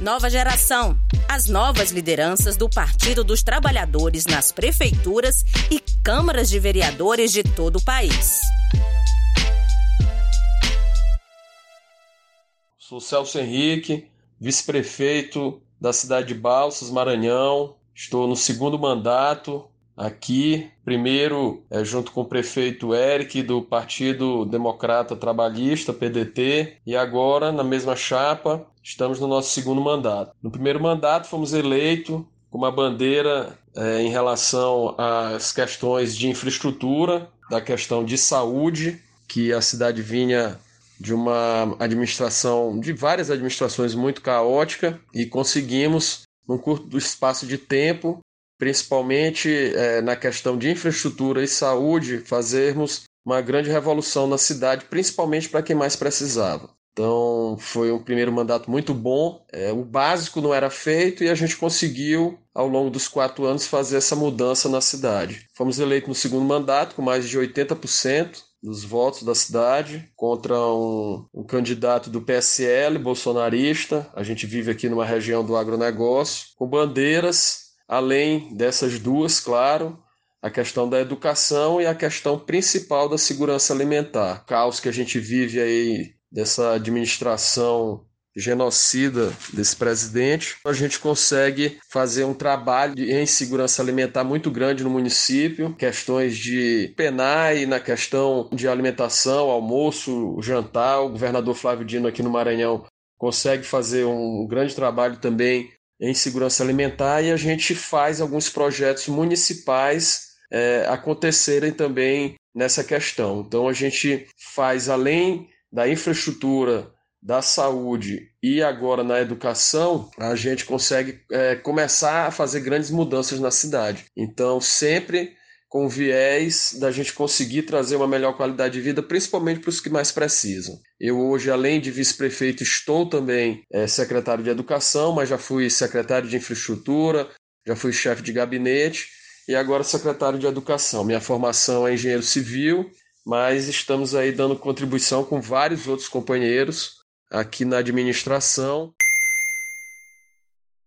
Nova geração. As novas lideranças do Partido dos Trabalhadores nas prefeituras e câmaras de vereadores de todo o país. Sou Celso Henrique, vice-prefeito da cidade de Balsas, Maranhão. Estou no segundo mandato aqui, primeiro é, junto com o prefeito Eric do Partido Democrata Trabalhista, PDT, e agora na mesma chapa, estamos no nosso segundo mandato. No primeiro mandato fomos eleitos com uma bandeira é, em relação às questões de infraestrutura, da questão de saúde, que a cidade vinha de uma administração, de várias administrações muito caótica, e conseguimos, num curto espaço de tempo, principalmente é, na questão de infraestrutura e saúde, fazermos uma grande revolução na cidade, principalmente para quem mais precisava. Então foi um primeiro mandato muito bom. É, o básico não era feito e a gente conseguiu, ao longo dos quatro anos, fazer essa mudança na cidade. Fomos eleitos no segundo mandato com mais de 80% dos votos da cidade contra um, um, candidato do PSL, bolsonarista. A gente vive aqui numa região do agronegócio, com bandeiras Além dessas duas, claro, a questão da educação e a questão principal da segurança alimentar. O caos que a gente vive aí dessa administração genocida desse presidente, a gente consegue fazer um trabalho em segurança alimentar muito grande no município, questões de penai na questão de alimentação, almoço, jantar. O governador Flávio Dino aqui no Maranhão consegue fazer um grande trabalho também em segurança alimentar e a gente faz alguns projetos municipais é, acontecerem também nessa questão. Então a gente faz além da infraestrutura, da saúde e agora na educação, a gente consegue é, começar a fazer grandes mudanças na cidade. Então sempre com viés da gente conseguir trazer uma melhor qualidade de vida, principalmente para os que mais precisam. Eu hoje, além de vice-prefeito, estou também é, secretário de Educação, mas já fui secretário de Infraestrutura, já fui chefe de gabinete e agora secretário de Educação. Minha formação é engenheiro civil, mas estamos aí dando contribuição com vários outros companheiros aqui na administração